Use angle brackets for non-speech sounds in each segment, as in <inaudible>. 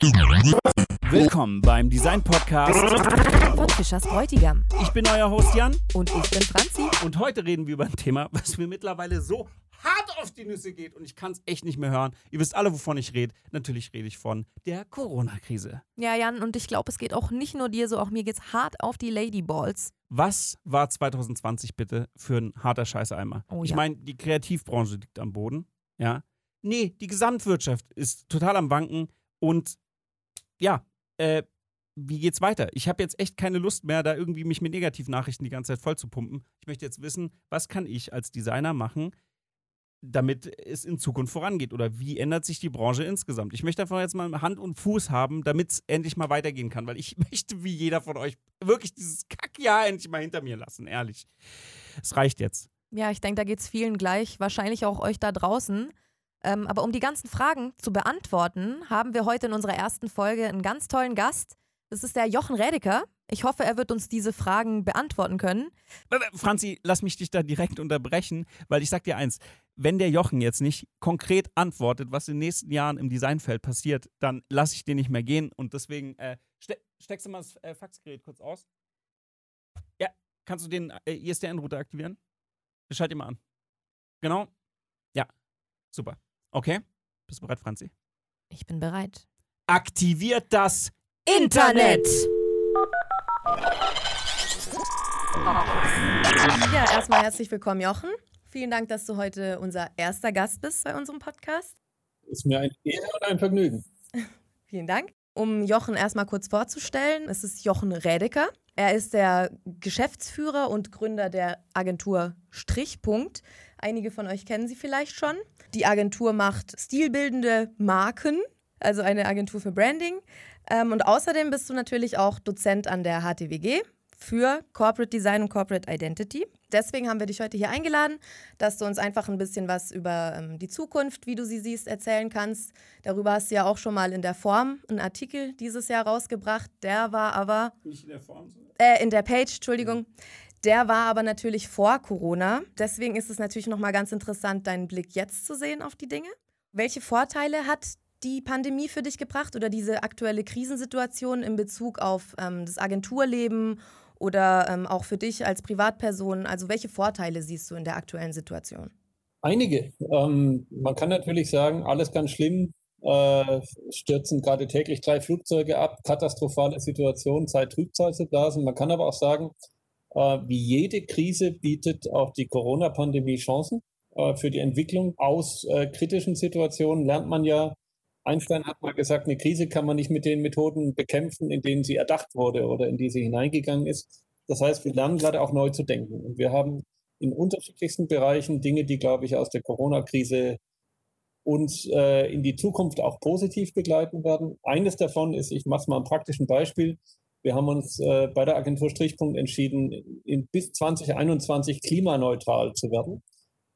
Willkommen beim Design Podcast von Fischers Bräutigam. Ich bin euer Host Jan und ich bin Franzi. Und heute reden wir über ein Thema, was mir mittlerweile so hart auf die Nüsse geht und ich kann es echt nicht mehr hören. Ihr wisst alle, wovon ich rede. Natürlich rede ich von der Corona-Krise. Ja, Jan, und ich glaube, es geht auch nicht nur dir so, auch mir geht's hart auf die Ladyballs. Was war 2020 bitte für ein harter Scheißeimer? Oh, ich ja. meine, die Kreativbranche liegt am Boden, ja. Nee, die Gesamtwirtschaft ist total am Wanken und ja, äh, wie geht's weiter? Ich habe jetzt echt keine Lust mehr, da irgendwie mich mit Negativnachrichten die ganze Zeit voll zu pumpen. Ich möchte jetzt wissen, was kann ich als Designer machen, damit es in Zukunft vorangeht? Oder wie ändert sich die Branche insgesamt? Ich möchte einfach jetzt mal Hand und Fuß haben, damit es endlich mal weitergehen kann, weil ich <laughs> möchte, wie jeder von euch, wirklich dieses Kackjahr endlich mal hinter mir lassen, ehrlich. Es reicht jetzt. Ja, ich denke, da geht es vielen gleich, wahrscheinlich auch euch da draußen. Ähm, aber um die ganzen Fragen zu beantworten, haben wir heute in unserer ersten Folge einen ganz tollen Gast. Das ist der Jochen Redeker. Ich hoffe, er wird uns diese Fragen beantworten können. Franzi, lass mich dich da direkt unterbrechen, weil ich sag dir eins: Wenn der Jochen jetzt nicht konkret antwortet, was in den nächsten Jahren im Designfeld passiert, dann lasse ich den nicht mehr gehen. Und deswegen äh, ste steckst du mal das äh, Faxgerät kurz aus. Ja, kannst du den äh, ISDN-Router aktivieren? Schalt ihn mal an. Genau. Ja, super. Okay. Bist du bereit, Franzi? Ich bin bereit. Aktiviert das Internet! Ja, erstmal herzlich willkommen, Jochen. Vielen Dank, dass du heute unser erster Gast bist bei unserem Podcast. Ist mir eine Ehre und ein Vergnügen. <laughs> Vielen Dank. Um Jochen erstmal kurz vorzustellen, es ist Jochen Rädeker. Er ist der Geschäftsführer und Gründer der Agentur Strichpunkt. Einige von euch kennen sie vielleicht schon. Die Agentur macht stilbildende Marken, also eine Agentur für Branding. Ähm, und außerdem bist du natürlich auch Dozent an der HTWG für Corporate Design und Corporate Identity. Deswegen haben wir dich heute hier eingeladen, dass du uns einfach ein bisschen was über ähm, die Zukunft, wie du sie siehst, erzählen kannst. Darüber hast du ja auch schon mal in der Form einen Artikel dieses Jahr rausgebracht. Der war aber. Nicht in der Form? Äh, in der Page, Entschuldigung. Der war aber natürlich vor Corona. Deswegen ist es natürlich nochmal ganz interessant, deinen Blick jetzt zu sehen auf die Dinge. Welche Vorteile hat die Pandemie für dich gebracht oder diese aktuelle Krisensituation in Bezug auf ähm, das Agenturleben oder ähm, auch für dich als Privatperson? Also welche Vorteile siehst du in der aktuellen Situation? Einige. Ähm, man kann natürlich sagen, alles ganz schlimm. Äh, stürzen gerade täglich drei Flugzeuge ab, katastrophale Situation, Zeit Trübsal zu blasen. Man kann aber auch sagen, wie jede Krise bietet auch die Corona-Pandemie Chancen. Äh, für die Entwicklung aus äh, kritischen Situationen lernt man ja, Einstein hat mal gesagt, eine Krise kann man nicht mit den Methoden bekämpfen, in denen sie erdacht wurde oder in die sie hineingegangen ist. Das heißt, wir lernen gerade auch neu zu denken. Und wir haben in unterschiedlichsten Bereichen Dinge, die, glaube ich, aus der Corona-Krise uns äh, in die Zukunft auch positiv begleiten werden. Eines davon ist, ich mache es mal am praktischen Beispiel, wir haben uns äh, bei der Agentur Strichpunkt entschieden, in, bis 2021 klimaneutral zu werden.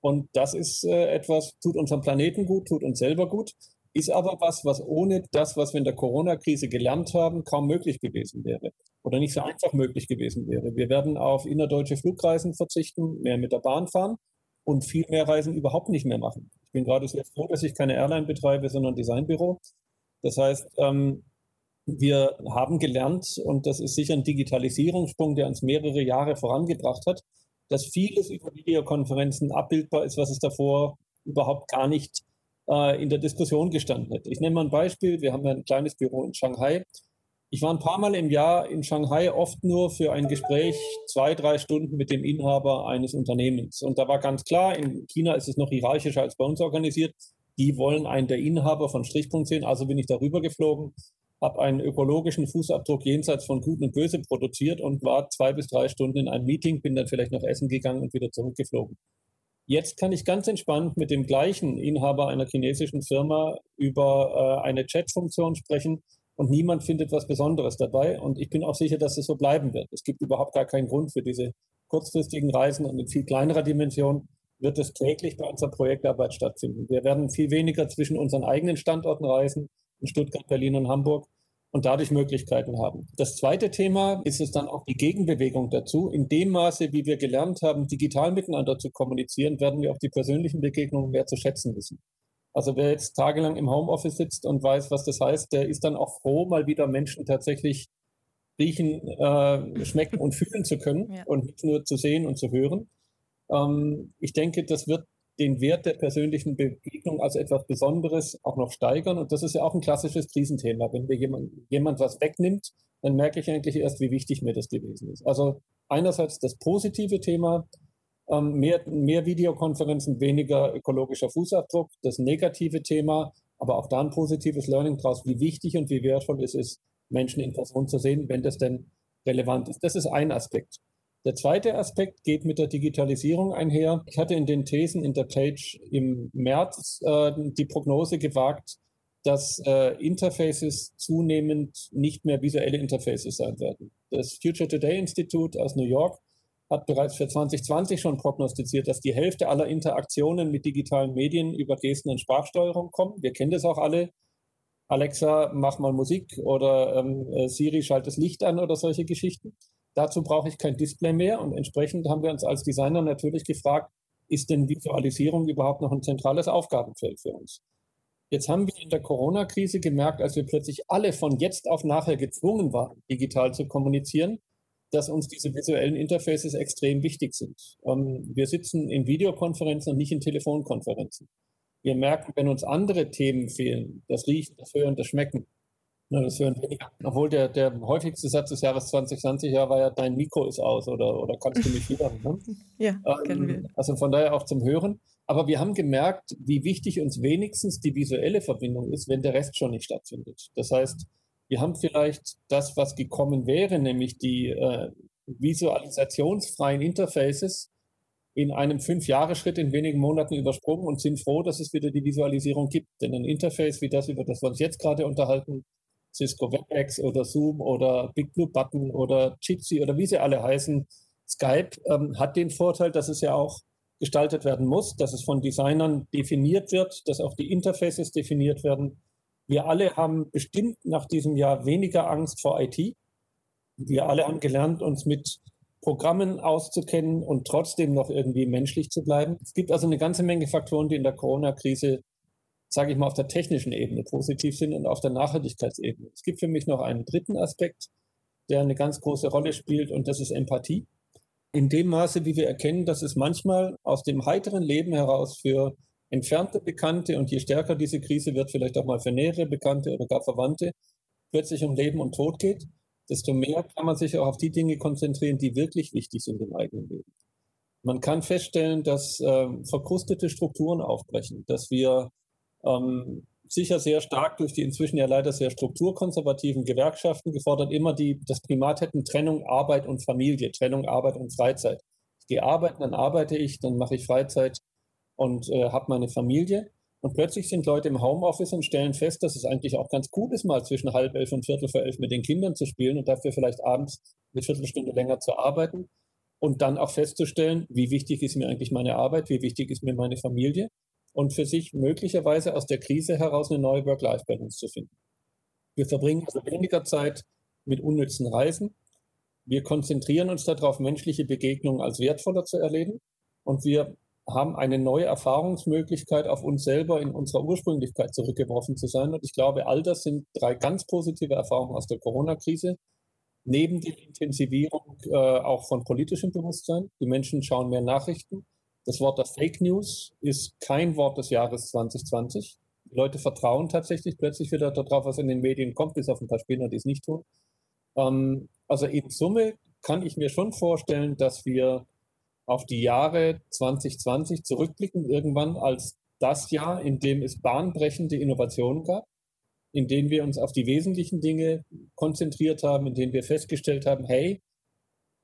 Und das ist äh, etwas, tut unserem Planeten gut, tut uns selber gut, ist aber was, was ohne das, was wir in der Corona-Krise gelernt haben, kaum möglich gewesen wäre oder nicht so einfach möglich gewesen wäre. Wir werden auf innerdeutsche Flugreisen verzichten, mehr mit der Bahn fahren und viel mehr Reisen überhaupt nicht mehr machen. Ich bin gerade sehr froh, dass ich keine Airline betreibe, sondern Designbüro. Das heißt, ähm, wir haben gelernt, und das ist sicher ein Digitalisierungssprung, der uns mehrere Jahre vorangebracht hat, dass vieles über Videokonferenzen abbildbar ist, was es davor überhaupt gar nicht äh, in der Diskussion gestanden hat. Ich nenne mal ein Beispiel. Wir haben ein kleines Büro in Shanghai. Ich war ein paar Mal im Jahr in Shanghai, oft nur für ein Gespräch, zwei, drei Stunden mit dem Inhaber eines Unternehmens. Und da war ganz klar, in China ist es noch hierarchischer als bei uns organisiert. Die wollen einen der Inhaber von Strichpunkt sehen. Also bin ich darüber geflogen, habe einen ökologischen Fußabdruck jenseits von Gut und Böse produziert und war zwei bis drei Stunden in einem Meeting, bin dann vielleicht noch essen gegangen und wieder zurückgeflogen. Jetzt kann ich ganz entspannt mit dem gleichen Inhaber einer chinesischen Firma über äh, eine Chat-Funktion sprechen und niemand findet was Besonderes dabei. Und ich bin auch sicher, dass es so bleiben wird. Es gibt überhaupt gar keinen Grund für diese kurzfristigen Reisen und in viel kleinerer Dimension wird es täglich bei unserer Projektarbeit stattfinden. Wir werden viel weniger zwischen unseren eigenen Standorten reisen, in Stuttgart, Berlin und Hamburg und dadurch Möglichkeiten haben. Das zweite Thema ist es dann auch die Gegenbewegung dazu. In dem Maße, wie wir gelernt haben, digital miteinander zu kommunizieren, werden wir auch die persönlichen Begegnungen mehr zu schätzen wissen. Also wer jetzt tagelang im Homeoffice sitzt und weiß, was das heißt, der ist dann auch froh, mal wieder Menschen tatsächlich riechen, äh, schmecken und fühlen zu können ja. und nicht nur zu sehen und zu hören. Ähm, ich denke, das wird den Wert der persönlichen Begegnung als etwas Besonderes auch noch steigern. Und das ist ja auch ein klassisches Krisenthema. Wenn mir jemand, jemand was wegnimmt, dann merke ich eigentlich erst, wie wichtig mir das gewesen ist. Also einerseits das positive Thema, ähm, mehr, mehr Videokonferenzen, weniger ökologischer Fußabdruck. Das negative Thema, aber auch da ein positives Learning daraus, wie wichtig und wie wertvoll es ist, Menschen in Person zu sehen, wenn das denn relevant ist. Das ist ein Aspekt. Der zweite Aspekt geht mit der Digitalisierung einher. Ich hatte in den Thesen in der Page im März äh, die Prognose gewagt, dass äh, Interfaces zunehmend nicht mehr visuelle Interfaces sein werden. Das Future Today Institute aus New York hat bereits für 2020 schon prognostiziert, dass die Hälfte aller Interaktionen mit digitalen Medien über Gesten und Sprachsteuerung kommen. Wir kennen das auch alle. Alexa, mach mal Musik oder ähm, äh, Siri, schalt das Licht an oder solche Geschichten. Dazu brauche ich kein Display mehr und entsprechend haben wir uns als Designer natürlich gefragt, ist denn Visualisierung überhaupt noch ein zentrales Aufgabenfeld für uns? Jetzt haben wir in der Corona-Krise gemerkt, als wir plötzlich alle von jetzt auf nachher gezwungen waren, digital zu kommunizieren, dass uns diese visuellen Interfaces extrem wichtig sind. Ähm, wir sitzen in Videokonferenzen und nicht in Telefonkonferenzen. Wir merken, wenn uns andere Themen fehlen, das Riechen, das Hören, das Schmecken, ne, das Hören weniger. Obwohl der, der häufigste Satz des Jahres 2020 ja war ja, dein Mikro ist aus oder, oder kannst du mich hören. Ne? <laughs> ja, ähm, kennen wir. Also von daher auch zum Hören. Aber wir haben gemerkt, wie wichtig uns wenigstens die visuelle Verbindung ist, wenn der Rest schon nicht stattfindet. Das heißt, wir haben vielleicht das, was gekommen wäre, nämlich die äh, visualisationsfreien Interfaces in einem Fünf-Jahre-Schritt in wenigen Monaten übersprungen und sind froh, dass es wieder die Visualisierung gibt. Denn ein Interface wie das, über das wir uns jetzt gerade unterhalten, Cisco WebEx oder Zoom oder Big Blue Button oder Jitsi oder wie sie alle heißen, Skype, ähm, hat den Vorteil, dass es ja auch gestaltet werden muss, dass es von Designern definiert wird, dass auch die Interfaces definiert werden wir alle haben bestimmt nach diesem Jahr weniger Angst vor IT. Wir alle haben gelernt, uns mit Programmen auszukennen und trotzdem noch irgendwie menschlich zu bleiben. Es gibt also eine ganze Menge Faktoren, die in der Corona-Krise, sage ich mal, auf der technischen Ebene positiv sind und auf der Nachhaltigkeitsebene. Es gibt für mich noch einen dritten Aspekt, der eine ganz große Rolle spielt und das ist Empathie. In dem Maße, wie wir erkennen, dass es manchmal aus dem heiteren Leben heraus für entfernte Bekannte und je stärker diese Krise wird, vielleicht auch mal für nähere Bekannte oder gar Verwandte, plötzlich um Leben und Tod geht, desto mehr kann man sich auch auf die Dinge konzentrieren, die wirklich wichtig sind im eigenen Leben. Man kann feststellen, dass äh, verkrustete Strukturen aufbrechen, dass wir ähm, sicher sehr stark durch die inzwischen ja leider sehr strukturkonservativen Gewerkschaften gefordert immer die, das Primat hätten Trennung Arbeit und Familie, Trennung Arbeit und Freizeit. Ich gehe arbeiten, dann arbeite ich, dann mache ich Freizeit, und äh, habe meine Familie. Und plötzlich sind Leute im Homeoffice und stellen fest, dass es eigentlich auch ganz gut ist, mal zwischen halb elf und viertel vor elf mit den Kindern zu spielen und dafür vielleicht abends eine Viertelstunde länger zu arbeiten und dann auch festzustellen, wie wichtig ist mir eigentlich meine Arbeit, wie wichtig ist mir meine Familie und für sich möglicherweise aus der Krise heraus eine neue Work-Life-Balance zu finden. Wir verbringen also weniger Zeit mit unnützen Reisen. Wir konzentrieren uns darauf, menschliche Begegnungen als wertvoller zu erleben. Und wir haben eine neue Erfahrungsmöglichkeit, auf uns selber in unserer Ursprünglichkeit zurückgeworfen zu sein. Und ich glaube, all das sind drei ganz positive Erfahrungen aus der Corona-Krise. Neben der Intensivierung äh, auch von politischem Bewusstsein. Die Menschen schauen mehr Nachrichten. Das Wort der Fake News ist kein Wort des Jahres 2020. Die Leute vertrauen tatsächlich plötzlich wieder darauf, was in den Medien kommt, bis auf ein paar Spinner, die es nicht tun. Ähm, also in Summe kann ich mir schon vorstellen, dass wir auf die Jahre 2020 zurückblicken, irgendwann als das Jahr, in dem es bahnbrechende Innovationen gab, in dem wir uns auf die wesentlichen Dinge konzentriert haben, in denen wir festgestellt haben, hey,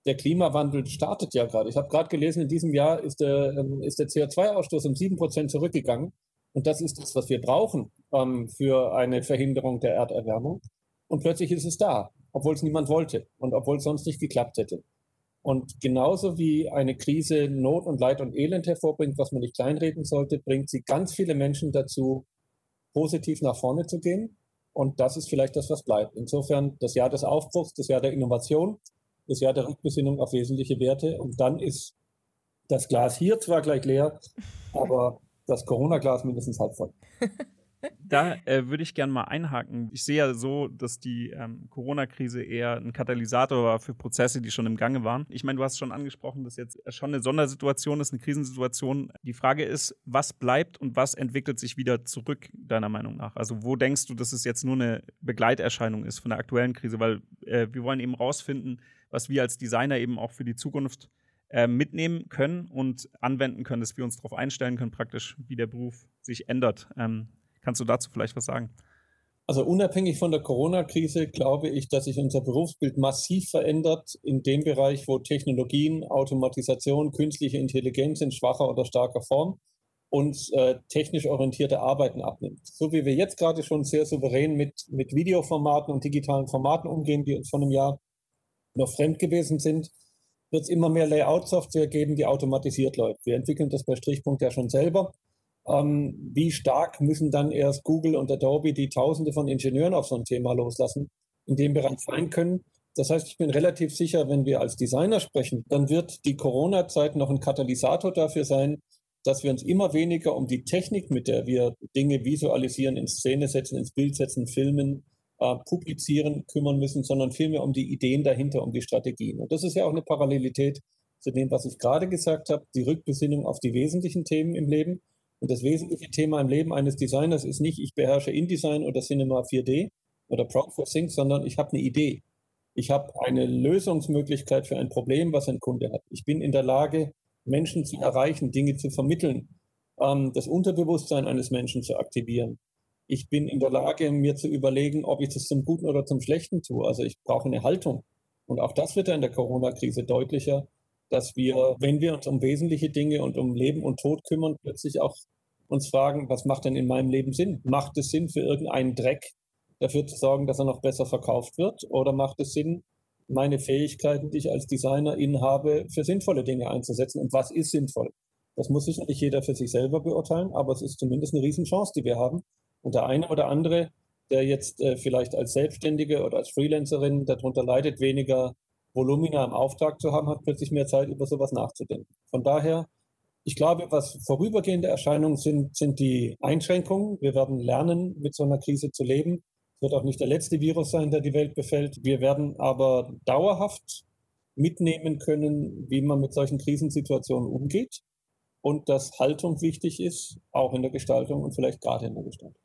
der Klimawandel startet ja gerade. Ich habe gerade gelesen, in diesem Jahr ist der, ähm, ist der CO2-Ausstoß um sieben Prozent zurückgegangen. Und das ist das, was wir brauchen ähm, für eine Verhinderung der Erderwärmung. Und plötzlich ist es da, obwohl es niemand wollte und obwohl es sonst nicht geklappt hätte. Und genauso wie eine Krise Not und Leid und Elend hervorbringt, was man nicht kleinreden sollte, bringt sie ganz viele Menschen dazu, positiv nach vorne zu gehen. Und das ist vielleicht das, was bleibt. Insofern das Jahr des Aufbruchs, das Jahr der Innovation, das Jahr der Rückbesinnung auf wesentliche Werte. Und dann ist das Glas hier zwar gleich leer, <laughs> aber das Corona-Glas mindestens halb voll. <laughs> Da äh, würde ich gerne mal einhaken. Ich sehe ja so, dass die ähm, Corona-Krise eher ein Katalysator war für Prozesse, die schon im Gange waren. Ich meine, du hast schon angesprochen, dass jetzt schon eine Sondersituation ist, eine Krisensituation. Die Frage ist, was bleibt und was entwickelt sich wieder zurück, deiner Meinung nach? Also, wo denkst du, dass es jetzt nur eine Begleiterscheinung ist von der aktuellen Krise? Weil äh, wir wollen eben rausfinden, was wir als Designer eben auch für die Zukunft äh, mitnehmen können und anwenden können, dass wir uns darauf einstellen können, praktisch, wie der Beruf sich ändert. Ähm, Kannst du dazu vielleicht was sagen? Also unabhängig von der Corona-Krise glaube ich, dass sich unser Berufsbild massiv verändert in dem Bereich, wo Technologien, Automatisation, künstliche Intelligenz in schwacher oder starker Form uns äh, technisch orientierte Arbeiten abnimmt. So wie wir jetzt gerade schon sehr souverän mit, mit Videoformaten und digitalen Formaten umgehen, die uns vor einem Jahr noch fremd gewesen sind, wird es immer mehr Layout-Software geben, die automatisiert läuft. Wir entwickeln das bei Strichpunkt ja schon selber ähm, wie stark müssen dann erst Google und Adobe, die Tausende von Ingenieuren auf so ein Thema loslassen, in dem Bereich sein können. Das heißt, ich bin relativ sicher, wenn wir als Designer sprechen, dann wird die Corona-Zeit noch ein Katalysator dafür sein, dass wir uns immer weniger um die Technik, mit der wir Dinge visualisieren, in Szene setzen, ins Bild setzen, filmen, äh, publizieren, kümmern müssen, sondern vielmehr um die Ideen dahinter, um die Strategien. Und das ist ja auch eine Parallelität zu dem, was ich gerade gesagt habe, die Rückbesinnung auf die wesentlichen Themen im Leben. Und das wesentliche Thema im Leben eines Designers ist nicht, ich beherrsche InDesign oder Cinema 4D oder Proud4Sync, sondern ich habe eine Idee. Ich habe eine Lösungsmöglichkeit für ein Problem, was ein Kunde hat. Ich bin in der Lage, Menschen zu erreichen, Dinge zu vermitteln, ähm, das Unterbewusstsein eines Menschen zu aktivieren. Ich bin in der Lage, mir zu überlegen, ob ich das zum Guten oder zum Schlechten tue. Also ich brauche eine Haltung. Und auch das wird ja in der Corona-Krise deutlicher, dass wir, wenn wir uns um wesentliche Dinge und um Leben und Tod kümmern, plötzlich auch uns fragen, was macht denn in meinem Leben Sinn? Macht es Sinn für irgendeinen Dreck dafür zu sorgen, dass er noch besser verkauft wird? Oder macht es Sinn, meine Fähigkeiten, die ich als Designer inhabe, für sinnvolle Dinge einzusetzen? Und was ist sinnvoll? Das muss sicherlich jeder für sich selber beurteilen, aber es ist zumindest eine Riesenchance, die wir haben. Und der eine oder andere, der jetzt äh, vielleicht als Selbstständige oder als Freelancerin darunter leidet, weniger Volumina im Auftrag zu haben, hat plötzlich mehr Zeit, über sowas nachzudenken. Von daher, ich glaube, was vorübergehende Erscheinungen sind, sind die Einschränkungen. Wir werden lernen, mit so einer Krise zu leben. Es wird auch nicht der letzte Virus sein, der die Welt befällt. Wir werden aber dauerhaft mitnehmen können, wie man mit solchen Krisensituationen umgeht und dass Haltung wichtig ist, auch in der Gestaltung und vielleicht gerade in der Gestaltung.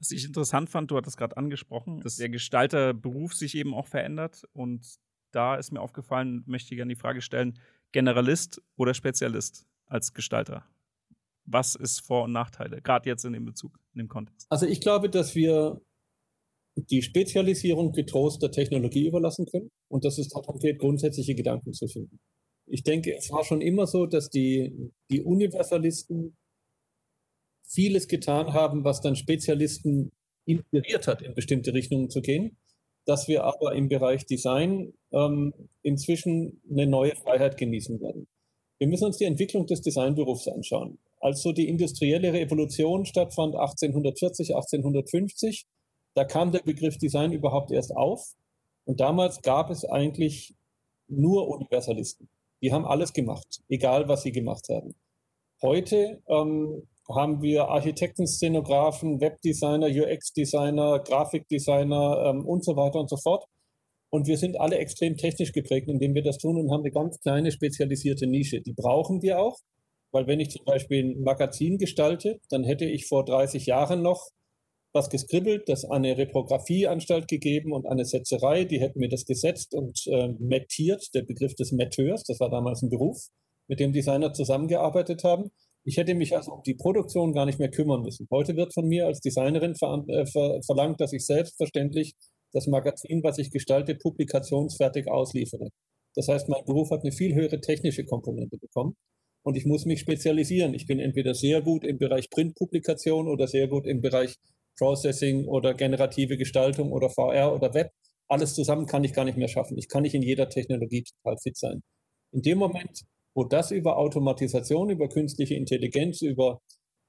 Was ich interessant fand, du hattest gerade angesprochen, dass der Gestalterberuf sich eben auch verändert und da ist mir aufgefallen, möchte ich gerne die Frage stellen, Generalist oder Spezialist als Gestalter? Was ist Vor- und Nachteile, gerade jetzt in dem Bezug, in dem Kontext? Also ich glaube, dass wir die Spezialisierung getrost der Technologie überlassen können und dass es darum geht, grundsätzliche Gedanken zu finden. Ich denke, es war schon immer so, dass die, die Universalisten vieles getan haben, was dann Spezialisten inspiriert hat, in bestimmte Richtungen zu gehen dass wir aber im Bereich Design ähm, inzwischen eine neue Freiheit genießen werden. Wir müssen uns die Entwicklung des Designberufs anschauen. Als so die industrielle Revolution stattfand, 1840, 1850, da kam der Begriff Design überhaupt erst auf. Und damals gab es eigentlich nur Universalisten. Die haben alles gemacht, egal was sie gemacht haben. Heute ähm, haben wir Architekten, Szenografen, Webdesigner, UX-Designer, Grafikdesigner ähm, und so weiter und so fort. Und wir sind alle extrem technisch geprägt, indem wir das tun und haben eine ganz kleine spezialisierte Nische. Die brauchen wir auch, weil wenn ich zum Beispiel ein Magazin gestalte, dann hätte ich vor 30 Jahren noch was geskribbelt, das eine Reprografieanstalt gegeben und eine Setzerei, die hätten mir das gesetzt und äh, mettiert, der Begriff des Metteurs, das war damals ein Beruf, mit dem Designer zusammengearbeitet haben. Ich hätte mich also um die Produktion gar nicht mehr kümmern müssen. Heute wird von mir als Designerin ver äh, ver verlangt, dass ich selbstverständlich das Magazin, was ich gestalte, publikationsfertig ausliefere. Das heißt, mein Beruf hat eine viel höhere technische Komponente bekommen und ich muss mich spezialisieren. Ich bin entweder sehr gut im Bereich Printpublikation oder sehr gut im Bereich Processing oder generative Gestaltung oder VR oder Web. Alles zusammen kann ich gar nicht mehr schaffen. Ich kann nicht in jeder Technologie total fit sein. In dem Moment, wo das über Automatisation, über künstliche Intelligenz, über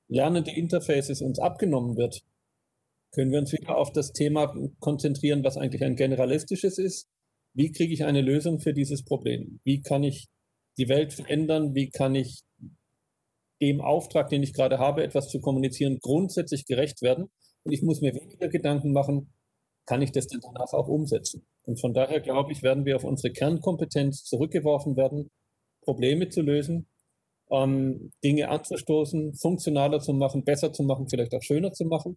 lernende Interfaces uns abgenommen wird, können wir uns wieder auf das Thema konzentrieren, was eigentlich ein generalistisches ist. Wie kriege ich eine Lösung für dieses Problem? Wie kann ich die Welt verändern? Wie kann ich dem Auftrag, den ich gerade habe, etwas zu kommunizieren, grundsätzlich gerecht werden. Und ich muss mir weniger Gedanken machen, kann ich das denn danach auch umsetzen? Und von daher glaube ich, werden wir auf unsere Kernkompetenz zurückgeworfen werden, Probleme zu lösen, ähm, Dinge anzustoßen, funktionaler zu machen, besser zu machen, vielleicht auch schöner zu machen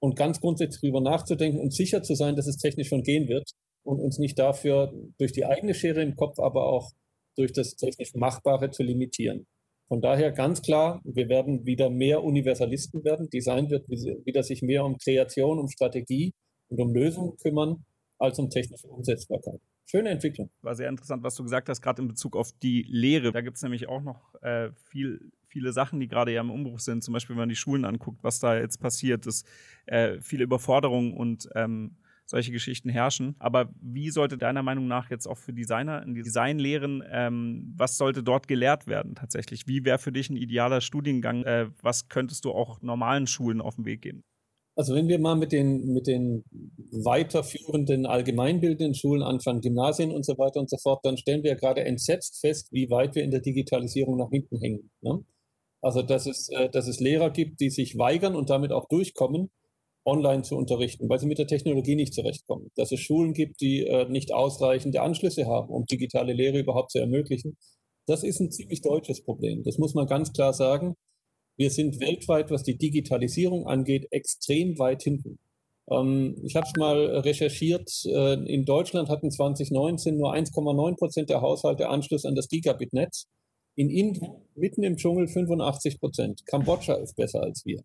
und ganz grundsätzlich darüber nachzudenken und sicher zu sein, dass es technisch schon gehen wird und uns nicht dafür durch die eigene Schere im Kopf, aber auch durch das technisch Machbare zu limitieren. Von daher ganz klar, wir werden wieder mehr Universalisten werden. Design wird wieder sich mehr um Kreation, um Strategie und um Lösungen kümmern, als um technische Umsetzbarkeit. Schöne Entwicklung. War sehr interessant, was du gesagt hast, gerade in Bezug auf die Lehre. Da gibt es nämlich auch noch äh, viel, viele Sachen, die gerade ja im Umbruch sind. Zum Beispiel, wenn man die Schulen anguckt, was da jetzt passiert, ist äh, viele Überforderungen und ähm, solche Geschichten herrschen. Aber wie sollte deiner Meinung nach jetzt auch für Designer in Designlehren, ähm, was sollte dort gelehrt werden tatsächlich? Wie wäre für dich ein idealer Studiengang? Äh, was könntest du auch normalen Schulen auf den Weg geben? Also wenn wir mal mit den, mit den weiterführenden allgemeinbildenden Schulen anfangen, Gymnasien und so weiter und so fort, dann stellen wir gerade entsetzt fest, wie weit wir in der Digitalisierung nach hinten hängen. Ne? Also dass es, äh, dass es Lehrer gibt, die sich weigern und damit auch durchkommen, online zu unterrichten, weil sie mit der Technologie nicht zurechtkommen. Dass es Schulen gibt, die äh, nicht ausreichende Anschlüsse haben, um digitale Lehre überhaupt zu ermöglichen. Das ist ein ziemlich deutsches Problem. Das muss man ganz klar sagen. Wir sind weltweit, was die Digitalisierung angeht, extrem weit hinten. Ähm, ich habe es mal recherchiert. Äh, in Deutschland hatten 2019 nur 1,9 Prozent der Haushalte Anschluss an das Gigabit-Netz. In Indien mitten im Dschungel 85 Prozent. Kambodscha ist besser als wir.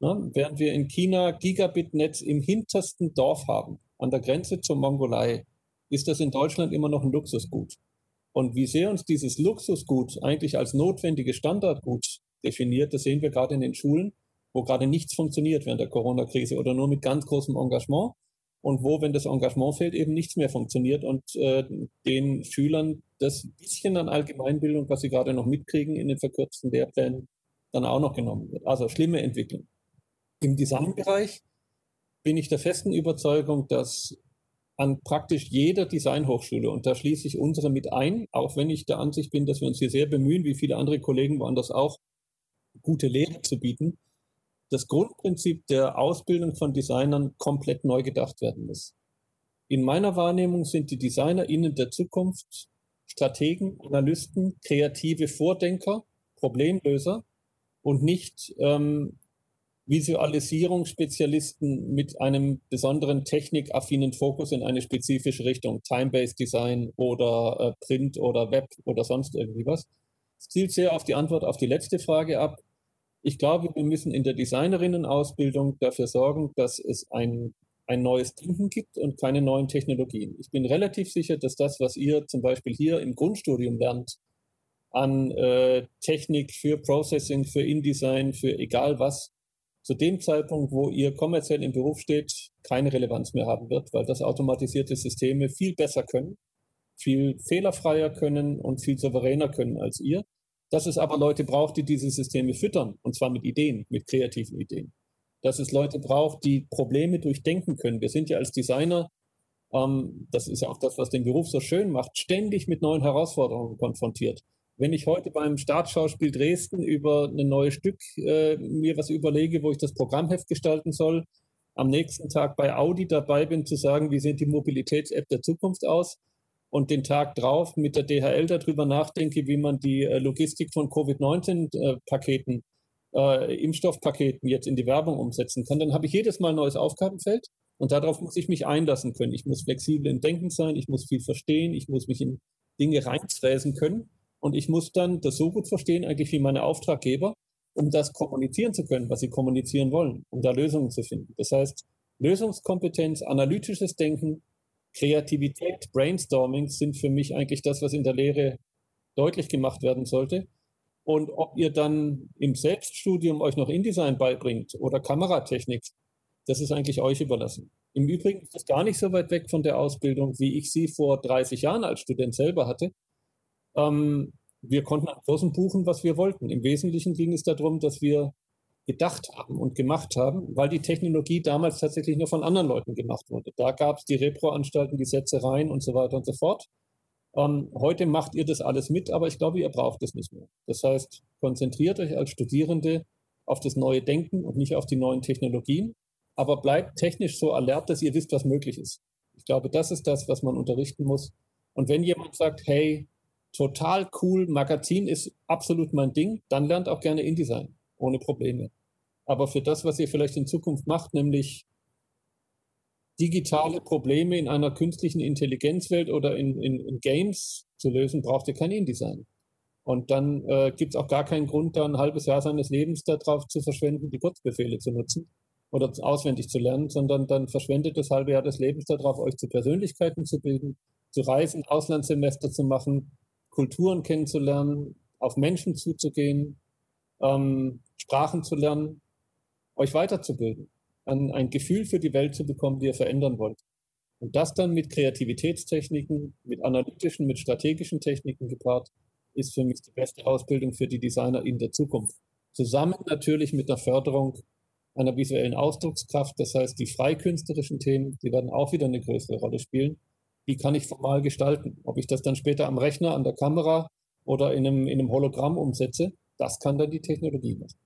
Ne? Während wir in China Gigabit-Netz im hintersten Dorf haben, an der Grenze zur Mongolei, ist das in Deutschland immer noch ein Luxusgut. Und wie sehr uns dieses Luxusgut eigentlich als notwendiges Standardgut definiert, das sehen wir gerade in den Schulen, wo gerade nichts funktioniert während der Corona-Krise oder nur mit ganz großem Engagement und wo, wenn das Engagement fehlt, eben nichts mehr funktioniert und äh, den Schülern das bisschen an Allgemeinbildung, was sie gerade noch mitkriegen in den verkürzten Lehrplänen, dann auch noch genommen wird. Also schlimme Entwicklung. Im Designbereich bin ich der festen Überzeugung, dass an praktisch jeder Designhochschule, und da schließe ich unsere mit ein, auch wenn ich der Ansicht bin, dass wir uns hier sehr bemühen, wie viele andere Kollegen woanders auch, gute Lehre zu bieten, das Grundprinzip der Ausbildung von Designern komplett neu gedacht werden muss. In meiner Wahrnehmung sind die DesignerInnen der Zukunft Strategen, Analysten, kreative Vordenker, Problemlöser und nicht ähm, Visualisierungsspezialisten mit einem besonderen technikaffinen Fokus in eine spezifische Richtung, Time-Based Design oder äh, Print oder Web oder sonst irgendwie was. Es zielt sehr auf die Antwort auf die letzte Frage ab. Ich glaube, wir müssen in der Designerinnenausbildung dafür sorgen, dass es ein, ein neues Denken gibt und keine neuen Technologien. Ich bin relativ sicher, dass das, was ihr zum Beispiel hier im Grundstudium lernt, an äh, Technik für Processing, für InDesign, für egal was, zu dem Zeitpunkt, wo ihr kommerziell im Beruf steht, keine Relevanz mehr haben wird, weil das automatisierte Systeme viel besser können, viel fehlerfreier können und viel souveräner können als ihr. Dass es aber Leute braucht, die diese Systeme füttern, und zwar mit Ideen, mit kreativen Ideen. Dass es Leute braucht, die Probleme durchdenken können. Wir sind ja als Designer, ähm, das ist ja auch das, was den Beruf so schön macht, ständig mit neuen Herausforderungen konfrontiert. Wenn ich heute beim Staatsschauspiel Dresden über ein neues Stück äh, mir was überlege, wo ich das Programmheft gestalten soll, am nächsten Tag bei Audi dabei bin, zu sagen, wie sieht die Mobilitäts-App der Zukunft aus und den Tag drauf mit der DHL darüber nachdenke, wie man die äh, Logistik von Covid-19-Paketen, äh, äh, Impfstoffpaketen jetzt in die Werbung umsetzen kann, dann habe ich jedes Mal ein neues Aufgabenfeld und darauf muss ich mich einlassen können. Ich muss flexibel im Denken sein, ich muss viel verstehen, ich muss mich in Dinge reinfräsen können und ich muss dann das so gut verstehen, eigentlich wie meine Auftraggeber, um das kommunizieren zu können, was sie kommunizieren wollen, um da Lösungen zu finden. Das heißt, Lösungskompetenz, analytisches Denken, Kreativität, Brainstorming sind für mich eigentlich das, was in der Lehre deutlich gemacht werden sollte. Und ob ihr dann im Selbststudium euch noch InDesign beibringt oder Kameratechnik, das ist eigentlich euch überlassen. Im Übrigen ist das gar nicht so weit weg von der Ausbildung, wie ich sie vor 30 Jahren als Student selber hatte. Ähm, wir konnten an Kursen buchen, was wir wollten. Im Wesentlichen ging es darum, dass wir gedacht haben und gemacht haben, weil die Technologie damals tatsächlich nur von anderen Leuten gemacht wurde. Da gab es die Repro-Anstalten, die Setzereien und so weiter und so fort. Ähm, heute macht ihr das alles mit, aber ich glaube, ihr braucht es nicht mehr. Das heißt, konzentriert euch als Studierende auf das neue Denken und nicht auf die neuen Technologien, aber bleibt technisch so alert, dass ihr wisst, was möglich ist. Ich glaube, das ist das, was man unterrichten muss. Und wenn jemand sagt, hey, total cool, Magazin ist absolut mein Ding, dann lernt auch gerne InDesign, ohne Probleme. Aber für das, was ihr vielleicht in Zukunft macht, nämlich digitale Probleme in einer künstlichen Intelligenzwelt oder in, in, in Games zu lösen, braucht ihr kein InDesign. Und dann äh, gibt es auch gar keinen Grund, da ein halbes Jahr seines Lebens darauf zu verschwenden, die Kurzbefehle zu nutzen oder auswendig zu lernen, sondern dann verschwendet das halbe Jahr des Lebens darauf, euch zu Persönlichkeiten zu bilden, zu reisen, Auslandssemester zu machen, Kulturen kennenzulernen, auf Menschen zuzugehen, ähm, Sprachen zu lernen, euch weiterzubilden ein, ein Gefühl für die Welt zu bekommen, die ihr verändern wollt. Und das dann mit Kreativitätstechniken, mit analytischen, mit strategischen Techniken gepaart, ist für mich die beste Ausbildung für die Designer in der Zukunft. Zusammen natürlich mit der Förderung einer visuellen Ausdruckskraft. Das heißt, die freikünstlerischen Themen, die werden auch wieder eine größere Rolle spielen. Die kann ich formal gestalten. Ob ich das dann später am Rechner, an der Kamera oder in einem, in einem Hologramm umsetze, das kann dann die Technologie machen.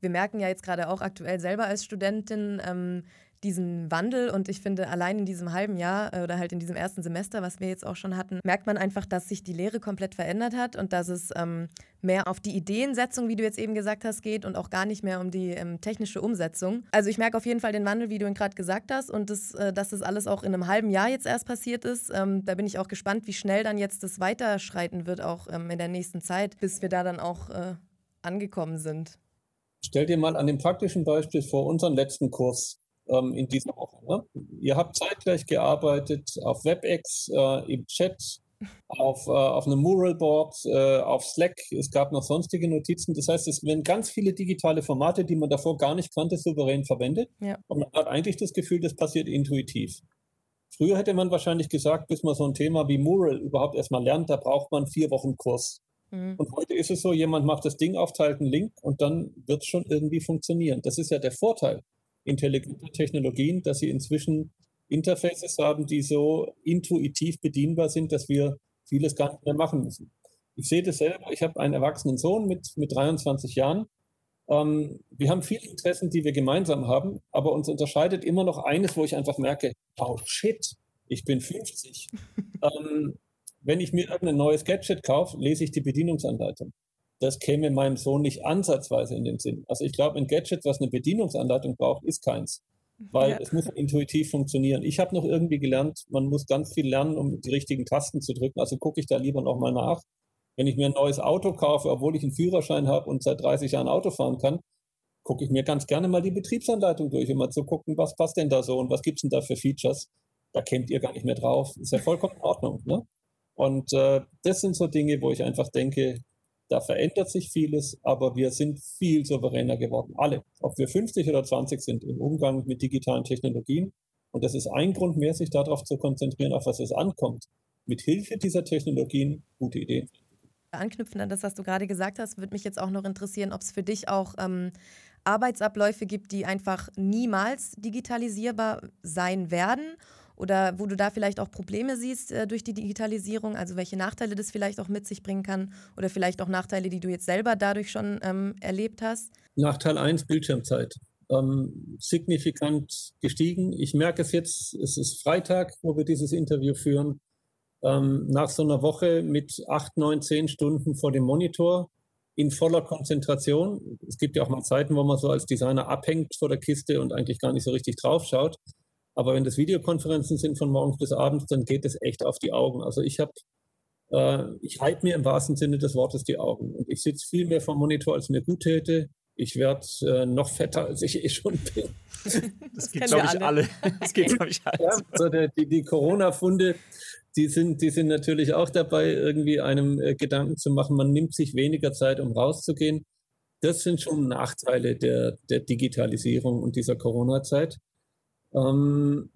Wir merken ja jetzt gerade auch aktuell selber als Studentin ähm, diesen Wandel und ich finde, allein in diesem halben Jahr äh, oder halt in diesem ersten Semester, was wir jetzt auch schon hatten, merkt man einfach, dass sich die Lehre komplett verändert hat und dass es ähm, mehr auf die Ideensetzung, wie du jetzt eben gesagt hast, geht und auch gar nicht mehr um die ähm, technische Umsetzung. Also ich merke auf jeden Fall den Wandel, wie du ihn gerade gesagt hast und das, äh, dass das alles auch in einem halben Jahr jetzt erst passiert ist. Ähm, da bin ich auch gespannt, wie schnell dann jetzt das weiterschreiten wird, auch ähm, in der nächsten Zeit, bis wir da dann auch äh, angekommen sind. Stell dir mal an dem praktischen Beispiel vor unseren letzten Kurs ähm, in dieser Woche. Ne? Ihr habt zeitgleich gearbeitet auf WebEx, äh, im Chat, auf, äh, auf einem Muralboard, äh, auf Slack. Es gab noch sonstige Notizen. Das heißt, es werden ganz viele digitale Formate, die man davor gar nicht kannte, souverän verwendet. Ja. Und man hat eigentlich das Gefühl, das passiert intuitiv. Früher hätte man wahrscheinlich gesagt, bis man so ein Thema wie Mural überhaupt erstmal lernt, da braucht man vier Wochen Kurs. Mhm. Und heute ist es so, jemand macht das Ding auf, teilt einen Link und dann wird es schon irgendwie funktionieren. Das ist ja der Vorteil intelligenter Technologien, dass sie inzwischen Interfaces haben, die so intuitiv bedienbar sind, dass wir vieles gar nicht mehr machen müssen. Ich sehe das selber, ich habe einen erwachsenen Sohn mit, mit 23 Jahren. Ähm, wir haben viele Interessen, die wir gemeinsam haben, aber uns unterscheidet immer noch eines, wo ich einfach merke, oh shit, ich bin 50. <laughs> ähm, wenn ich mir irgendein neues Gadget kaufe, lese ich die Bedienungsanleitung. Das käme meinem Sohn nicht ansatzweise in den Sinn. Also ich glaube, ein Gadget, was eine Bedienungsanleitung braucht, ist keins. Weil ja. es muss intuitiv funktionieren. Ich habe noch irgendwie gelernt, man muss ganz viel lernen, um die richtigen Tasten zu drücken. Also gucke ich da lieber noch mal nach. Wenn ich mir ein neues Auto kaufe, obwohl ich einen Führerschein habe und seit 30 Jahren Auto fahren kann, gucke ich mir ganz gerne mal die Betriebsanleitung durch, um mal zu gucken, was passt denn da so und was gibt es denn da für Features. Da kennt ihr gar nicht mehr drauf. Ist ja vollkommen in Ordnung. Ne? Und äh, das sind so Dinge, wo ich einfach denke, da verändert sich vieles, aber wir sind viel souveräner geworden. Alle. Ob wir 50 oder 20 sind im Umgang mit digitalen Technologien. Und das ist ein Grund mehr, sich darauf zu konzentrieren, auf was es ankommt. Mit Hilfe dieser Technologien gute Ideen. Anknüpfen an das, was du gerade gesagt hast, würde mich jetzt auch noch interessieren, ob es für dich auch ähm, Arbeitsabläufe gibt, die einfach niemals digitalisierbar sein werden oder wo du da vielleicht auch Probleme siehst äh, durch die Digitalisierung, also welche Nachteile das vielleicht auch mit sich bringen kann oder vielleicht auch Nachteile, die du jetzt selber dadurch schon ähm, erlebt hast? Nachteil 1, Bildschirmzeit. Ähm, signifikant gestiegen. Ich merke es jetzt, es ist Freitag, wo wir dieses Interview führen. Ähm, nach so einer Woche mit acht, neun, zehn Stunden vor dem Monitor in voller Konzentration. Es gibt ja auch mal Zeiten, wo man so als Designer abhängt vor der Kiste und eigentlich gar nicht so richtig drauf schaut. Aber wenn das Videokonferenzen sind von morgens bis abends, dann geht es echt auf die Augen. Also ich habe, äh, ich halte mir im wahrsten Sinne des Wortes die Augen. Und ich sitze viel mehr vom Monitor, als mir gut täte. Ich werde äh, noch fetter, als ich eh schon bin. <laughs> Das, geht, glaube ich, alle. <laughs> Das geht, glaube ich, alle. Ja, also der, die, die Corona-Funde, die sind, die sind natürlich auch dabei, irgendwie einem äh, Gedanken zu machen. Man nimmt sich weniger Zeit, um rauszugehen. Das sind schon Nachteile der, der Digitalisierung und dieser Corona-Zeit. Ähm,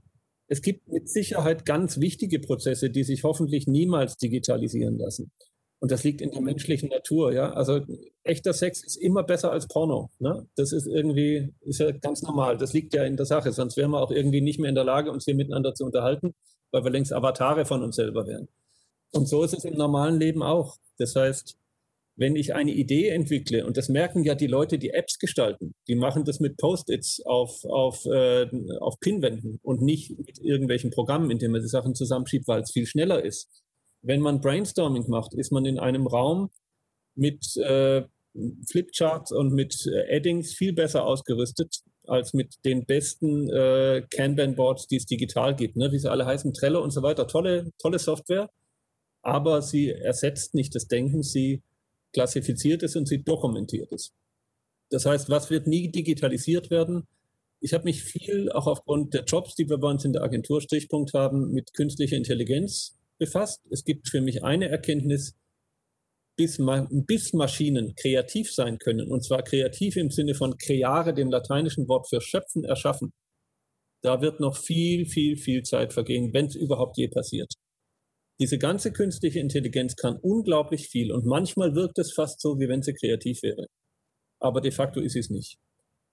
es gibt mit Sicherheit ganz wichtige Prozesse, die sich hoffentlich niemals digitalisieren lassen. Und das liegt in der menschlichen Natur, ja. Also echter Sex ist immer besser als Porno. Ne? Das ist irgendwie, ist ja ganz normal. Das liegt ja in der Sache. Sonst wären wir auch irgendwie nicht mehr in der Lage, uns hier miteinander zu unterhalten, weil wir längst Avatare von uns selber wären. Und so ist es im normalen Leben auch. Das heißt, wenn ich eine Idee entwickle, und das merken ja die Leute, die Apps gestalten, die machen das mit Post-its auf, auf, äh, auf Pinwänden und nicht mit irgendwelchen Programmen, in denen man die Sachen zusammenschiebt, weil es viel schneller ist. Wenn man Brainstorming macht, ist man in einem Raum mit äh, Flipcharts und mit äh, Addings viel besser ausgerüstet als mit den besten äh, Kanban-Boards, die es digital gibt, ne? wie sie alle heißen, Trello und so weiter. Tolle, tolle Software, aber sie ersetzt nicht das Denken, sie klassifiziert ist und sie dokumentiert ist. Das heißt, was wird nie digitalisiert werden? Ich habe mich viel, auch aufgrund der Jobs, die wir bei uns in der Agentur Stichpunkt haben, mit künstlicher Intelligenz befasst. Es gibt für mich eine Erkenntnis, bis, bis Maschinen kreativ sein können, und zwar kreativ im Sinne von creare, dem lateinischen Wort für schöpfen, erschaffen, da wird noch viel, viel, viel Zeit vergehen, wenn es überhaupt je passiert. Diese ganze künstliche Intelligenz kann unglaublich viel und manchmal wirkt es fast so, wie wenn sie kreativ wäre. Aber de facto ist es nicht.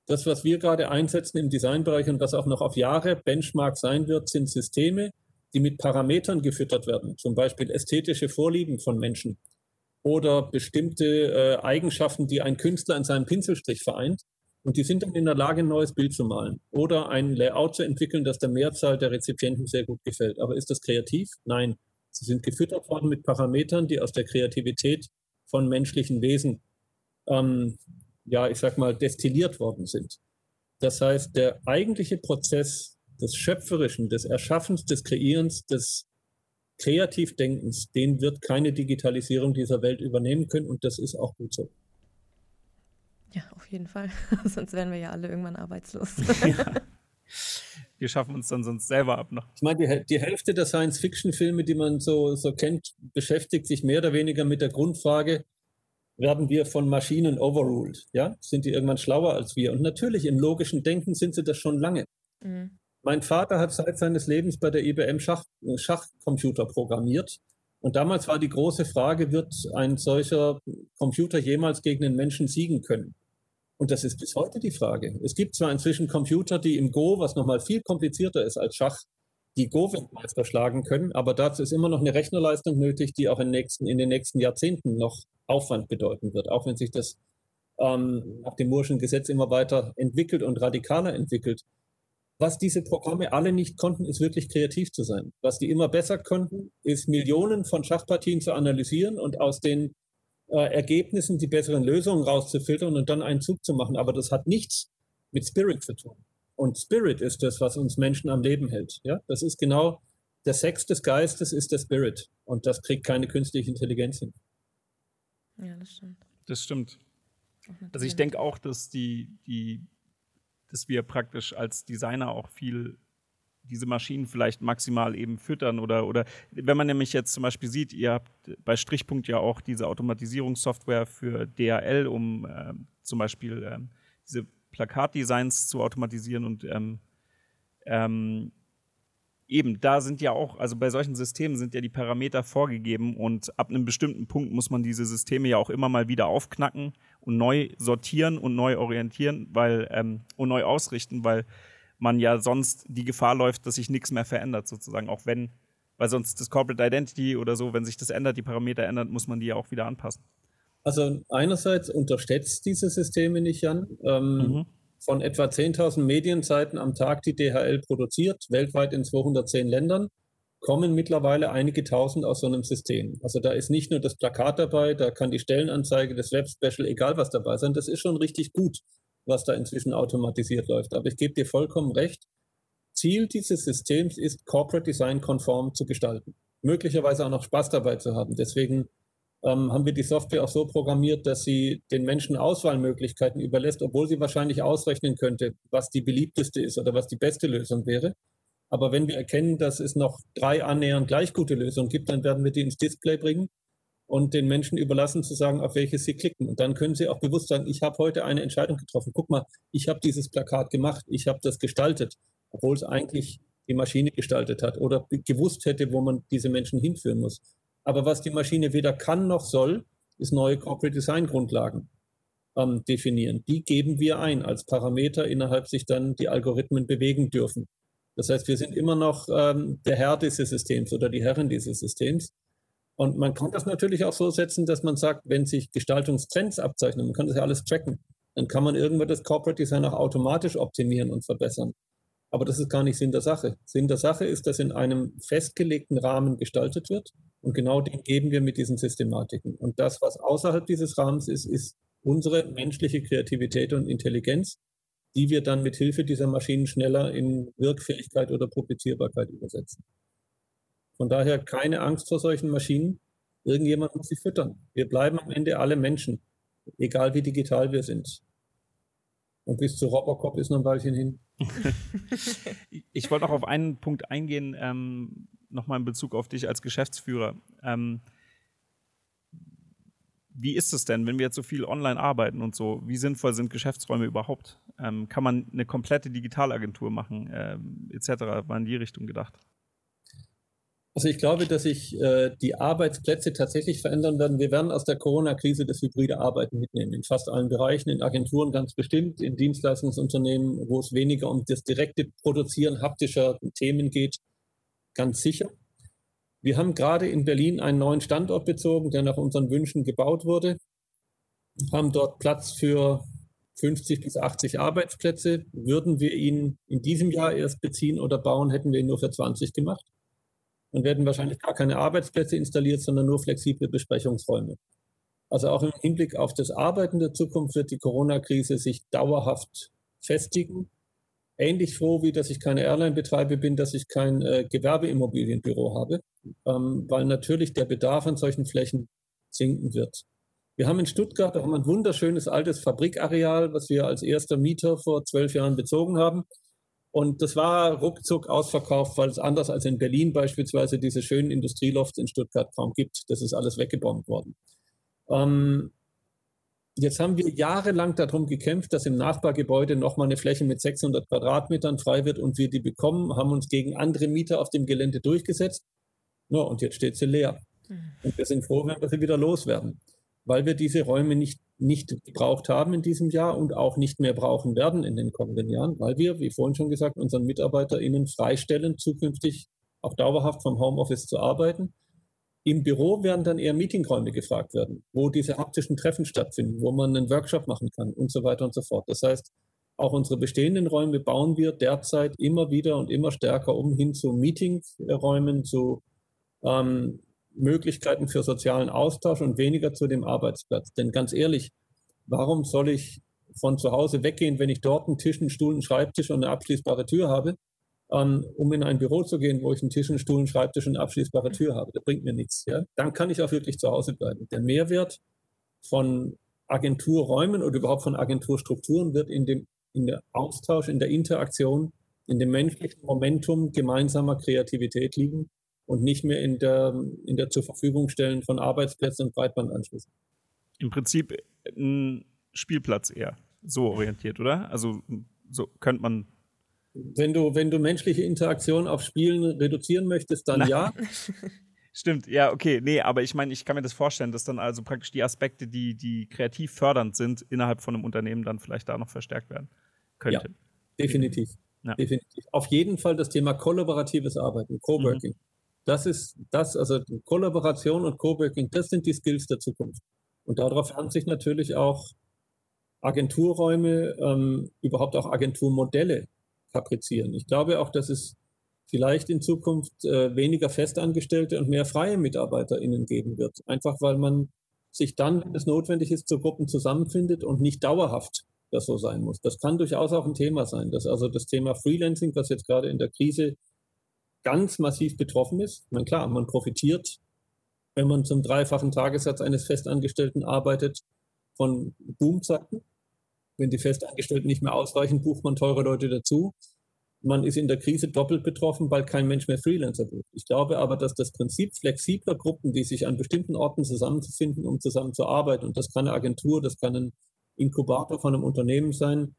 Das, was wir gerade einsetzen im Designbereich und was auch noch auf Jahre Benchmark sein wird, sind Systeme, die mit Parametern gefüttert werden, zum Beispiel ästhetische Vorlieben von Menschen oder bestimmte äh, Eigenschaften, die ein Künstler in seinem Pinselstrich vereint. Und die sind dann in der Lage, ein neues Bild zu malen oder ein Layout zu entwickeln, das der Mehrzahl der Rezipienten sehr gut gefällt. Aber ist das kreativ? Nein. Sie sind gefüttert worden mit Parametern, die aus der Kreativität von menschlichen Wesen, ähm, ja, ich sag mal, destilliert worden sind. Das heißt, der eigentliche Prozess des Schöpferischen, des Erschaffens, des Kreierens, des Kreativdenkens, den wird keine Digitalisierung dieser Welt übernehmen können und das ist auch gut so. Ja, auf jeden Fall. <laughs> Sonst wären wir ja alle irgendwann arbeitslos. ja <laughs> wir schaffen uns dann sonst selber ab noch. Ich meine, die, die Hälfte der Science-Fiction-Filme, die man so, so kennt, beschäftigt sich mehr oder weniger mit der Grundfrage, werden wir von Maschinen overruled? Ja? Sind die irgendwann schlauer als wir? Und natürlich, im logischen Denken sind sie das schon lange. Mhm. Mein Vater hat seit seines Lebens bei der IBM Schach, Schachcomputer programmiert. Und damals war die große Frage, wird ein solcher Computer jemals gegen den Menschen siegen können? Und das ist bis heute die Frage. Es gibt zwar inzwischen Computer, die im Go, was nochmal viel komplizierter ist als Schach, die Go-Weltmeister schlagen können, aber dazu ist immer noch eine Rechnerleistung nötig, die auch in, nächsten, in den nächsten Jahrzehnten noch Aufwand bedeuten wird, auch wenn sich das ähm, nach dem Murschen Gesetz immer weiter entwickelt und radikaler entwickelt. Was diese Programme alle nicht konnten, ist wirklich kreativ zu sein. Was die immer besser konnten, ist Millionen von Schachpartien zu analysieren und aus den äh, Ergebnissen die besseren Lösungen rauszufiltern und dann einen Zug zu machen. Aber das hat nichts mit Spirit zu tun. Und Spirit ist das, was uns Menschen am Leben hält. Ja, das ist genau der Sex des Geistes ist der Spirit. Und das kriegt keine künstliche Intelligenz hin. Ja, das stimmt. Das stimmt. Also ich denke auch, dass die, die, dass wir praktisch als Designer auch viel diese Maschinen vielleicht maximal eben füttern oder, oder wenn man nämlich jetzt zum Beispiel sieht, ihr habt bei Strichpunkt ja auch diese Automatisierungssoftware für DHL, um äh, zum Beispiel ähm, diese Plakatdesigns zu automatisieren und ähm, ähm, eben, da sind ja auch, also bei solchen Systemen sind ja die Parameter vorgegeben und ab einem bestimmten Punkt muss man diese Systeme ja auch immer mal wieder aufknacken und neu sortieren und neu orientieren, weil ähm, und neu ausrichten, weil man ja sonst die Gefahr läuft, dass sich nichts mehr verändert, sozusagen. Auch wenn, weil sonst das Corporate Identity oder so, wenn sich das ändert, die Parameter ändern, muss man die ja auch wieder anpassen. Also einerseits unterstützt diese Systeme nicht, Jan. Ähm, mhm. Von etwa 10.000 Medienseiten am Tag, die DHL produziert, weltweit in 210 Ländern, kommen mittlerweile einige tausend aus so einem System. Also da ist nicht nur das Plakat dabei, da kann die Stellenanzeige, das Web-Special, egal was dabei sein. Das ist schon richtig gut was da inzwischen automatisiert läuft. Aber ich gebe dir vollkommen recht. Ziel dieses Systems ist, Corporate Design konform zu gestalten. Möglicherweise auch noch Spaß dabei zu haben. Deswegen ähm, haben wir die Software auch so programmiert, dass sie den Menschen Auswahlmöglichkeiten überlässt, obwohl sie wahrscheinlich ausrechnen könnte, was die beliebteste ist oder was die beste Lösung wäre. Aber wenn wir erkennen, dass es noch drei annähernd gleich gute Lösungen gibt, dann werden wir die ins Display bringen und den Menschen überlassen zu sagen, auf welches sie klicken. Und dann können sie auch bewusst sagen, ich habe heute eine Entscheidung getroffen. Guck mal, ich habe dieses Plakat gemacht, ich habe das gestaltet, obwohl es eigentlich die Maschine gestaltet hat oder gewusst hätte, wo man diese Menschen hinführen muss. Aber was die Maschine weder kann noch soll, ist neue Corporate Design Grundlagen ähm, definieren. Die geben wir ein als Parameter, innerhalb sich dann die Algorithmen bewegen dürfen. Das heißt, wir sind immer noch ähm, der Herr dieses Systems oder die Herren dieses Systems. Und man kann das natürlich auch so setzen, dass man sagt, wenn sich Gestaltungstrends abzeichnen, man kann das ja alles tracken, dann kann man irgendwann das Corporate Design auch automatisch optimieren und verbessern. Aber das ist gar nicht Sinn der Sache. Sinn der Sache ist, dass in einem festgelegten Rahmen gestaltet wird. Und genau den geben wir mit diesen Systematiken. Und das, was außerhalb dieses Rahmens ist, ist unsere menschliche Kreativität und Intelligenz, die wir dann mit Hilfe dieser Maschinen schneller in Wirkfähigkeit oder Publizierbarkeit übersetzen. Von daher keine Angst vor solchen Maschinen. Irgendjemand muss sie füttern. Wir bleiben am Ende alle Menschen, egal wie digital wir sind. Und bis zu Robocop ist noch ein Weilchen hin. <laughs> ich wollte auch auf einen Punkt eingehen, ähm, nochmal in Bezug auf dich als Geschäftsführer. Ähm, wie ist es denn, wenn wir jetzt so viel online arbeiten und so? Wie sinnvoll sind Geschäftsräume überhaupt? Ähm, kann man eine komplette Digitalagentur machen, ähm, etc.? War in die Richtung gedacht? Also ich glaube, dass sich äh, die Arbeitsplätze tatsächlich verändern werden. Wir werden aus der Corona-Krise das hybride Arbeiten mitnehmen, in fast allen Bereichen, in Agenturen ganz bestimmt, in Dienstleistungsunternehmen, wo es weniger um das direkte Produzieren haptischer Themen geht, ganz sicher. Wir haben gerade in Berlin einen neuen Standort bezogen, der nach unseren Wünschen gebaut wurde, haben dort Platz für 50 bis 80 Arbeitsplätze. Würden wir ihn in diesem Jahr erst beziehen oder bauen, hätten wir ihn nur für 20 gemacht und werden wahrscheinlich gar keine Arbeitsplätze installiert, sondern nur flexible Besprechungsräume. Also auch im Hinblick auf das Arbeiten der Zukunft wird die Corona-Krise sich dauerhaft festigen. Ähnlich froh, wie dass ich keine Airline betreibe, bin, dass ich kein äh, Gewerbeimmobilienbüro habe, ähm, weil natürlich der Bedarf an solchen Flächen sinken wird. Wir haben in Stuttgart haben ein wunderschönes altes Fabrikareal, was wir als erster Mieter vor zwölf Jahren bezogen haben. Und das war ruckzuck ausverkauft, weil es anders als in Berlin beispielsweise diese schönen Industrielofts in Stuttgart kaum gibt. Das ist alles weggebombt worden. Ähm, jetzt haben wir jahrelang darum gekämpft, dass im Nachbargebäude nochmal eine Fläche mit 600 Quadratmetern frei wird und wir die bekommen, haben uns gegen andere Mieter auf dem Gelände durchgesetzt. No, und jetzt steht sie leer. Mhm. Und wir sind froh, wenn wir sie wieder loswerden, weil wir diese Räume nicht nicht gebraucht haben in diesem Jahr und auch nicht mehr brauchen werden in den kommenden Jahren, weil wir, wie vorhin schon gesagt, unseren MitarbeiterInnen freistellen, zukünftig auch dauerhaft vom Homeoffice zu arbeiten. Im Büro werden dann eher Meetingräume gefragt werden, wo diese haptischen Treffen stattfinden, wo man einen Workshop machen kann und so weiter und so fort. Das heißt, auch unsere bestehenden Räume bauen wir derzeit immer wieder und immer stärker um hin zu Meetingräumen, zu ähm, Möglichkeiten für sozialen Austausch und weniger zu dem Arbeitsplatz. Denn ganz ehrlich, warum soll ich von zu Hause weggehen, wenn ich dort einen Tisch, einen Stuhl, einen Schreibtisch und eine abschließbare Tür habe, ähm, um in ein Büro zu gehen, wo ich einen Tisch, einen Stuhl, einen Schreibtisch und eine abschließbare Tür habe? Das bringt mir nichts. Ja? Dann kann ich auch wirklich zu Hause bleiben. Der Mehrwert von Agenturräumen oder überhaupt von Agenturstrukturen wird in dem in der Austausch, in der Interaktion, in dem menschlichen Momentum gemeinsamer Kreativität liegen und nicht mehr in der, in der zur Verfügung stellen von Arbeitsplätzen und Breitbandanschlüssen. Im Prinzip ein Spielplatz eher so orientiert, oder? Also so könnte man. Wenn du, wenn du menschliche Interaktion auf Spielen reduzieren möchtest, dann Nein. ja. <laughs> Stimmt, ja, okay. Nee, aber ich meine, ich kann mir das vorstellen, dass dann also praktisch die Aspekte, die, die kreativ fördernd sind, innerhalb von einem Unternehmen dann vielleicht da noch verstärkt werden könnten. Ja, definitiv. Ja. definitiv. Auf jeden Fall das Thema kollaboratives Arbeiten, Coworking. Mhm. Das ist das, also Kollaboration und Coworking, das sind die Skills der Zukunft. Und darauf haben sich natürlich auch Agenturräume, ähm, überhaupt auch Agenturmodelle fabrizieren. Ich glaube auch, dass es vielleicht in Zukunft äh, weniger Festangestellte und mehr freie MitarbeiterInnen geben wird. Einfach weil man sich dann, wenn es notwendig ist, zu Gruppen zusammenfindet und nicht dauerhaft das so sein muss. Das kann durchaus auch ein Thema sein, dass also das Thema Freelancing, was jetzt gerade in der Krise ganz massiv betroffen ist. Meine, klar, man profitiert, wenn man zum dreifachen Tagessatz eines Festangestellten arbeitet, von Boomzeiten. Wenn die Festangestellten nicht mehr ausreichen, bucht man teure Leute dazu. Man ist in der Krise doppelt betroffen, weil kein Mensch mehr Freelancer bucht. Ich glaube aber, dass das Prinzip flexibler Gruppen, die sich an bestimmten Orten zusammenzufinden, um zusammenzuarbeiten, und das kann eine Agentur, das kann ein Inkubator von einem Unternehmen sein,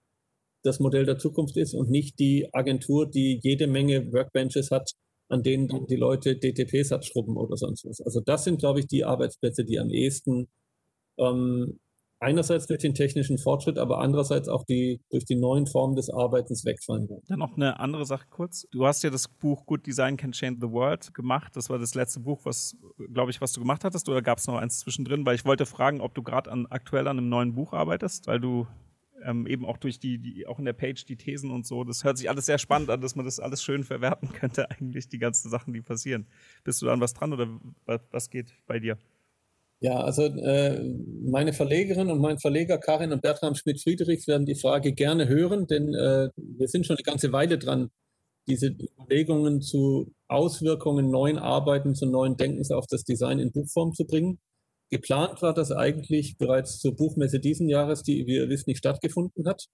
das Modell der Zukunft ist und nicht die Agentur, die jede Menge Workbenches hat, an denen die Leute DTPs abschrubben oder sonst was. Also das sind, glaube ich, die Arbeitsplätze, die am ehesten ähm, einerseits durch den technischen Fortschritt, aber andererseits auch die, durch die neuen Formen des Arbeitens wegfallen werden. Dann noch eine andere Sache kurz. Du hast ja das Buch Good Design Can Change the World gemacht. Das war das letzte Buch, was, glaube ich, was du gemacht hattest. Oder gab es noch eins zwischendrin? Weil ich wollte fragen, ob du gerade an, aktuell an einem neuen Buch arbeitest, weil du ähm, eben auch durch die, die, auch in der Page die Thesen und so. Das hört sich alles sehr spannend an, dass man das alles schön verwerten <laughs> könnte, eigentlich, die ganzen Sachen, die passieren. Bist du da an was dran oder was geht bei dir? Ja, also äh, meine Verlegerin und mein Verleger Karin und Bertram Schmidt-Friedrichs werden die Frage gerne hören, denn äh, wir sind schon eine ganze Weile dran, diese Überlegungen zu Auswirkungen neuen Arbeiten, zu neuen Denkens auf das Design in Buchform zu bringen. Geplant war das eigentlich bereits zur Buchmesse diesen Jahres, die, wie ihr wisst, nicht stattgefunden hat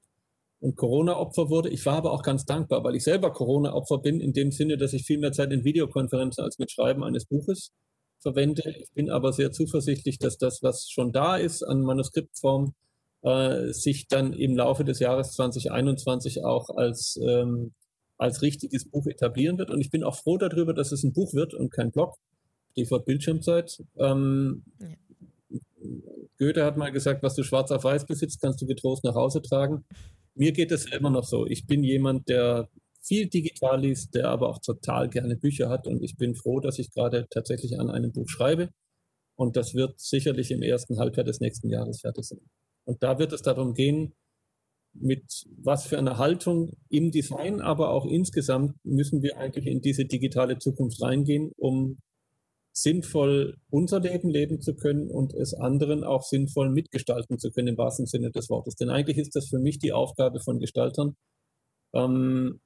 und Corona-Opfer wurde. Ich war aber auch ganz dankbar, weil ich selber Corona-Opfer bin, in dem Sinne, dass ich viel mehr Zeit in Videokonferenzen als mit Schreiben eines Buches verwende. Ich bin aber sehr zuversichtlich, dass das, was schon da ist an Manuskriptform, äh, sich dann im Laufe des Jahres 2021 auch als, ähm, als richtiges Buch etablieren wird. Und ich bin auch froh darüber, dass es ein Buch wird und kein Blog. Stichwort Bildschirmzeit. Ähm, ja. Goethe hat mal gesagt, was du schwarz auf weiß besitzt, kannst du getrost nach Hause tragen. Mir geht es immer noch so. Ich bin jemand, der viel digital liest, der aber auch total gerne Bücher hat. Und ich bin froh, dass ich gerade tatsächlich an einem Buch schreibe. Und das wird sicherlich im ersten Halbjahr des nächsten Jahres fertig sein. Und da wird es darum gehen, mit was für einer Haltung im Design, aber auch insgesamt müssen wir eigentlich in diese digitale Zukunft reingehen, um sinnvoll unser Leben leben zu können und es anderen auch sinnvoll mitgestalten zu können, im wahrsten Sinne des Wortes. Denn eigentlich ist das für mich die Aufgabe von Gestaltern, ähm,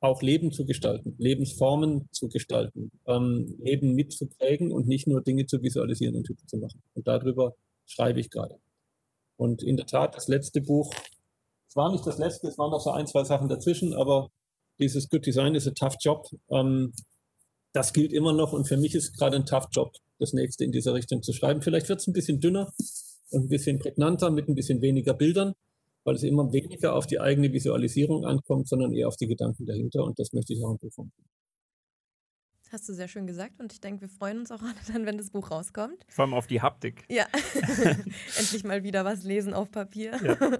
auch Leben zu gestalten, Lebensformen zu gestalten, ähm, Leben mitzuprägen und nicht nur Dinge zu visualisieren und Typen zu machen. Und darüber schreibe ich gerade. Und in der Tat, das letzte Buch, es war nicht das letzte, es waren noch so ein, zwei Sachen dazwischen, aber dieses Good Design ist a tough job. Ähm, das gilt immer noch und für mich ist gerade ein tough Job, das nächste in dieser Richtung zu schreiben. Vielleicht wird es ein bisschen dünner und ein bisschen prägnanter mit ein bisschen weniger Bildern weil es immer weniger auf die eigene Visualisierung ankommt, sondern eher auf die Gedanken dahinter. Und das möchte ich auch im Buch machen. Hast du sehr schön gesagt und ich denke, wir freuen uns auch alle dann, wenn das Buch rauskommt. Vor allem auf die Haptik. Ja, <laughs> endlich mal wieder was lesen auf Papier. Ja. <laughs>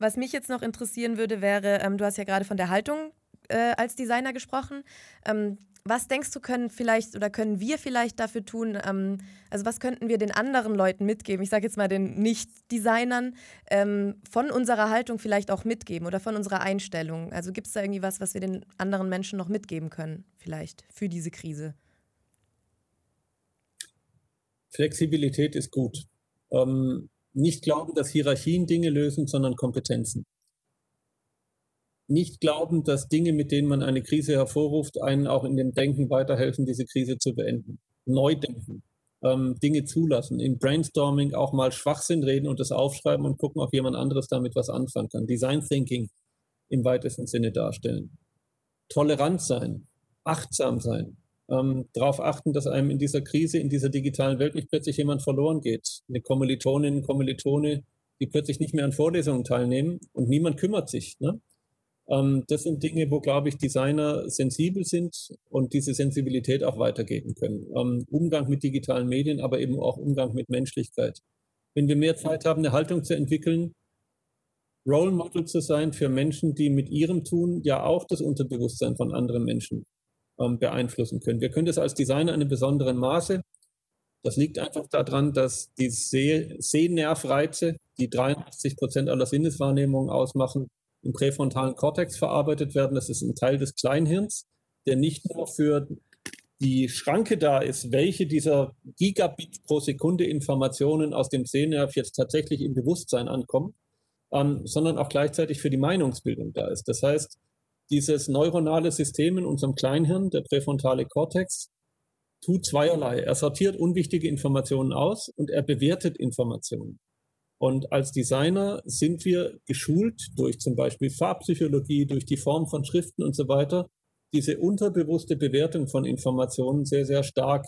Was mich jetzt noch interessieren würde, wäre, ähm, du hast ja gerade von der Haltung äh, als Designer gesprochen. Ähm, was denkst du, können vielleicht oder können wir vielleicht dafür tun? Ähm, also, was könnten wir den anderen Leuten mitgeben? Ich sage jetzt mal den Nicht-Designern ähm, von unserer Haltung vielleicht auch mitgeben oder von unserer Einstellung. Also, gibt es da irgendwie was, was wir den anderen Menschen noch mitgeben können, vielleicht für diese Krise? Flexibilität ist gut. Ähm, nicht glauben, dass Hierarchien Dinge lösen, sondern Kompetenzen nicht glauben, dass Dinge, mit denen man eine Krise hervorruft, einen auch in dem Denken weiterhelfen, diese Krise zu beenden. Neu denken, ähm, Dinge zulassen, im Brainstorming auch mal Schwachsinn reden und das aufschreiben und gucken, ob jemand anderes damit was anfangen kann. Design Thinking im weitesten Sinne darstellen. Tolerant sein, achtsam sein, ähm, darauf achten, dass einem in dieser Krise, in dieser digitalen Welt nicht plötzlich jemand verloren geht. Eine Kommilitonin, Kommilitone, die plötzlich nicht mehr an Vorlesungen teilnehmen und niemand kümmert sich. Ne? Ähm, das sind Dinge, wo, glaube ich, Designer sensibel sind und diese Sensibilität auch weitergeben können. Ähm, Umgang mit digitalen Medien, aber eben auch Umgang mit Menschlichkeit. Wenn wir mehr Zeit haben, eine Haltung zu entwickeln, Role Model zu sein für Menschen, die mit ihrem Tun ja auch das Unterbewusstsein von anderen Menschen ähm, beeinflussen können. Wir können das als Designer in einem besonderen Maße. Das liegt einfach daran, dass die Seh Sehnervreize, die 83 Prozent aller Sinneswahrnehmungen ausmachen, im präfrontalen Kortex verarbeitet werden. Das ist ein Teil des Kleinhirns, der nicht nur für die Schranke da ist, welche dieser Gigabit pro Sekunde Informationen aus dem Sehnerv jetzt tatsächlich im Bewusstsein ankommen, ähm, sondern auch gleichzeitig für die Meinungsbildung da ist. Das heißt, dieses neuronale System in unserem Kleinhirn, der präfrontale Kortex, tut zweierlei. Er sortiert unwichtige Informationen aus und er bewertet Informationen. Und als Designer sind wir geschult durch zum Beispiel Farbpsychologie, durch die Form von Schriften und so weiter, diese unterbewusste Bewertung von Informationen sehr, sehr stark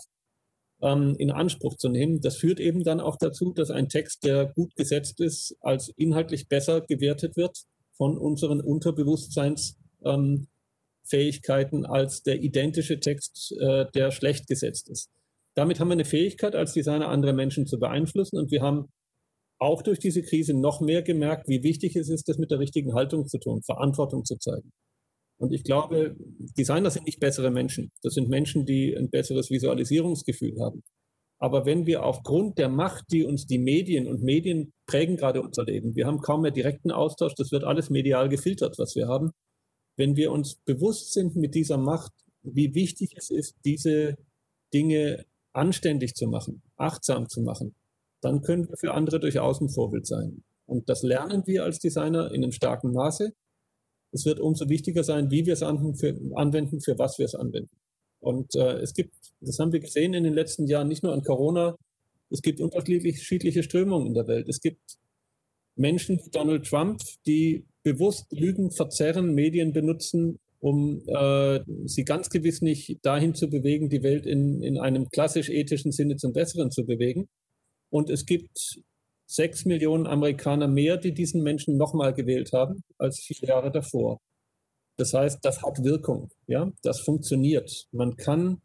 ähm, in Anspruch zu nehmen. Das führt eben dann auch dazu, dass ein Text, der gut gesetzt ist, als inhaltlich besser gewertet wird von unseren Unterbewusstseinsfähigkeiten ähm, als der identische Text, äh, der schlecht gesetzt ist. damit haben wir eine Fähigkeit, als Designer andere Menschen zu beeinflussen. Und wir haben auch durch diese Krise noch mehr gemerkt, wie wichtig es ist, das mit der richtigen Haltung zu tun, Verantwortung zu zeigen. Und ich glaube, Designer sind nicht bessere Menschen. Das sind Menschen, die ein besseres Visualisierungsgefühl haben. Aber wenn wir aufgrund der Macht, die uns die Medien und Medien prägen gerade unser Leben, wir haben kaum mehr direkten Austausch, das wird alles medial gefiltert, was wir haben. Wenn wir uns bewusst sind mit dieser Macht, wie wichtig es ist, diese Dinge anständig zu machen, achtsam zu machen, dann können wir für andere durchaus ein Vorbild sein. Und das lernen wir als Designer in einem starken Maße. Es wird umso wichtiger sein, wie wir es anwenden, für was wir es anwenden. Und äh, es gibt, das haben wir gesehen in den letzten Jahren, nicht nur an Corona, es gibt unterschiedliche Strömungen in der Welt. Es gibt Menschen wie Donald Trump, die bewusst Lügen verzerren, Medien benutzen, um äh, sie ganz gewiss nicht dahin zu bewegen, die Welt in, in einem klassisch ethischen Sinne zum Besseren zu bewegen. Und es gibt sechs Millionen Amerikaner mehr, die diesen Menschen nochmal gewählt haben als vier Jahre davor. Das heißt, das hat Wirkung. Ja, das funktioniert. Man kann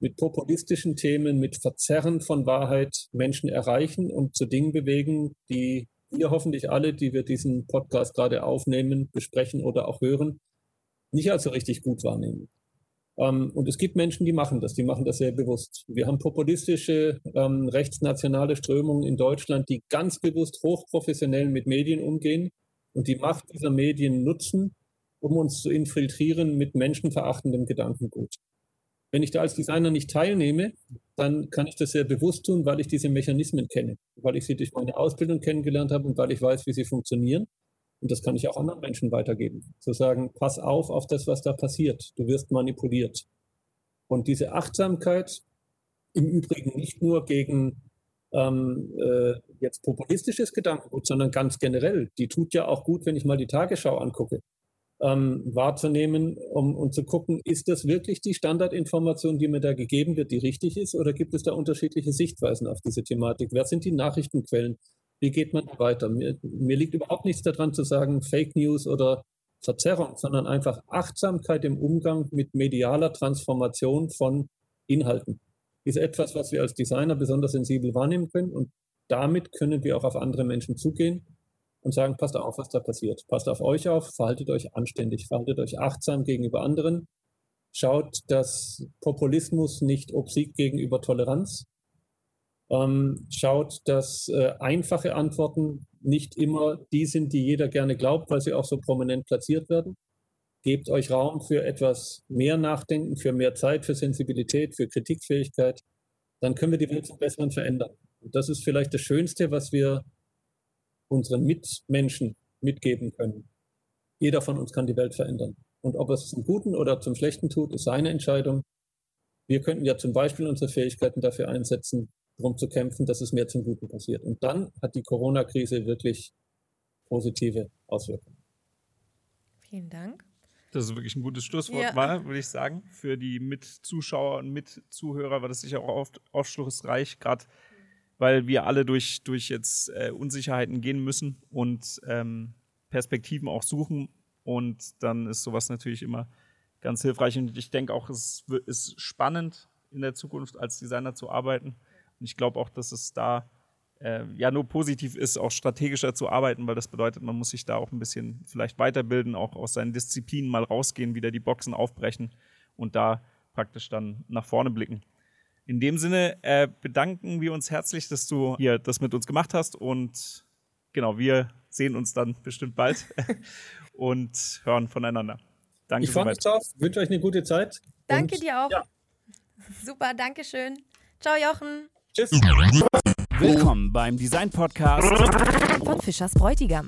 mit populistischen Themen, mit Verzerren von Wahrheit Menschen erreichen und zu Dingen bewegen, die wir hoffentlich alle, die wir diesen Podcast gerade aufnehmen, besprechen oder auch hören, nicht als so richtig gut wahrnehmen. Ähm, und es gibt Menschen, die machen das, die machen das sehr bewusst. Wir haben populistische, ähm, rechtsnationale Strömungen in Deutschland, die ganz bewusst hochprofessionell mit Medien umgehen und die Macht dieser Medien nutzen, um uns zu infiltrieren mit menschenverachtendem Gedankengut. Wenn ich da als Designer nicht teilnehme, dann kann ich das sehr bewusst tun, weil ich diese Mechanismen kenne, weil ich sie durch meine Ausbildung kennengelernt habe und weil ich weiß, wie sie funktionieren. Und das kann ich auch anderen Menschen weitergeben. Zu sagen, pass auf auf das, was da passiert. Du wirst manipuliert. Und diese Achtsamkeit, im Übrigen nicht nur gegen ähm, äh, jetzt populistisches Gedankengut, sondern ganz generell, die tut ja auch gut, wenn ich mal die Tagesschau angucke, ähm, wahrzunehmen um, und zu gucken, ist das wirklich die Standardinformation, die mir da gegeben wird, die richtig ist, oder gibt es da unterschiedliche Sichtweisen auf diese Thematik? Wer sind die Nachrichtenquellen? Wie geht man weiter? Mir, mir liegt überhaupt nichts daran zu sagen, Fake News oder Verzerrung, sondern einfach Achtsamkeit im Umgang mit medialer Transformation von Inhalten. Ist etwas, was wir als Designer besonders sensibel wahrnehmen können und damit können wir auch auf andere Menschen zugehen und sagen, passt auf, was da passiert. Passt auf euch auf, verhaltet euch anständig, verhaltet euch achtsam gegenüber anderen. Schaut, dass Populismus nicht obsiegt gegenüber Toleranz ähm, schaut, dass äh, einfache Antworten nicht immer die sind, die jeder gerne glaubt, weil sie auch so prominent platziert werden. Gebt euch Raum für etwas mehr Nachdenken, für mehr Zeit, für Sensibilität, für Kritikfähigkeit. Dann können wir die Welt zum Besseren verändern. Und das ist vielleicht das Schönste, was wir unseren Mitmenschen mitgeben können. Jeder von uns kann die Welt verändern. Und ob er es zum Guten oder zum Schlechten tut, ist seine Entscheidung. Wir könnten ja zum Beispiel unsere Fähigkeiten dafür einsetzen, darum zu kämpfen, dass es mehr zum Guten passiert. Und dann hat die Corona-Krise wirklich positive Auswirkungen. Vielen Dank. Das ist wirklich ein gutes Schlusswort, ja. war, würde ich sagen. Für die Mitzuschauer und Mitzuhörer war das sicher auch oft aufschlussreich, gerade weil wir alle durch, durch jetzt äh, Unsicherheiten gehen müssen und ähm, Perspektiven auch suchen. Und dann ist sowas natürlich immer ganz hilfreich. Und ich denke auch, es ist spannend, in der Zukunft als Designer zu arbeiten und ich glaube auch, dass es da äh, ja nur positiv ist, auch strategischer zu arbeiten, weil das bedeutet, man muss sich da auch ein bisschen vielleicht weiterbilden, auch aus seinen Disziplinen mal rausgehen, wieder die Boxen aufbrechen und da praktisch dann nach vorne blicken. In dem Sinne äh, bedanken wir uns herzlich, dass du hier das mit uns gemacht hast und genau, wir sehen uns dann bestimmt bald <laughs> und hören voneinander. Danke. Ich freue mich drauf, wünsche euch eine gute Zeit. Danke dir auch. Ja. Super, danke schön. Ciao, Jochen. Tschüss. Willkommen beim Design Podcast von Fischers Bräutigam.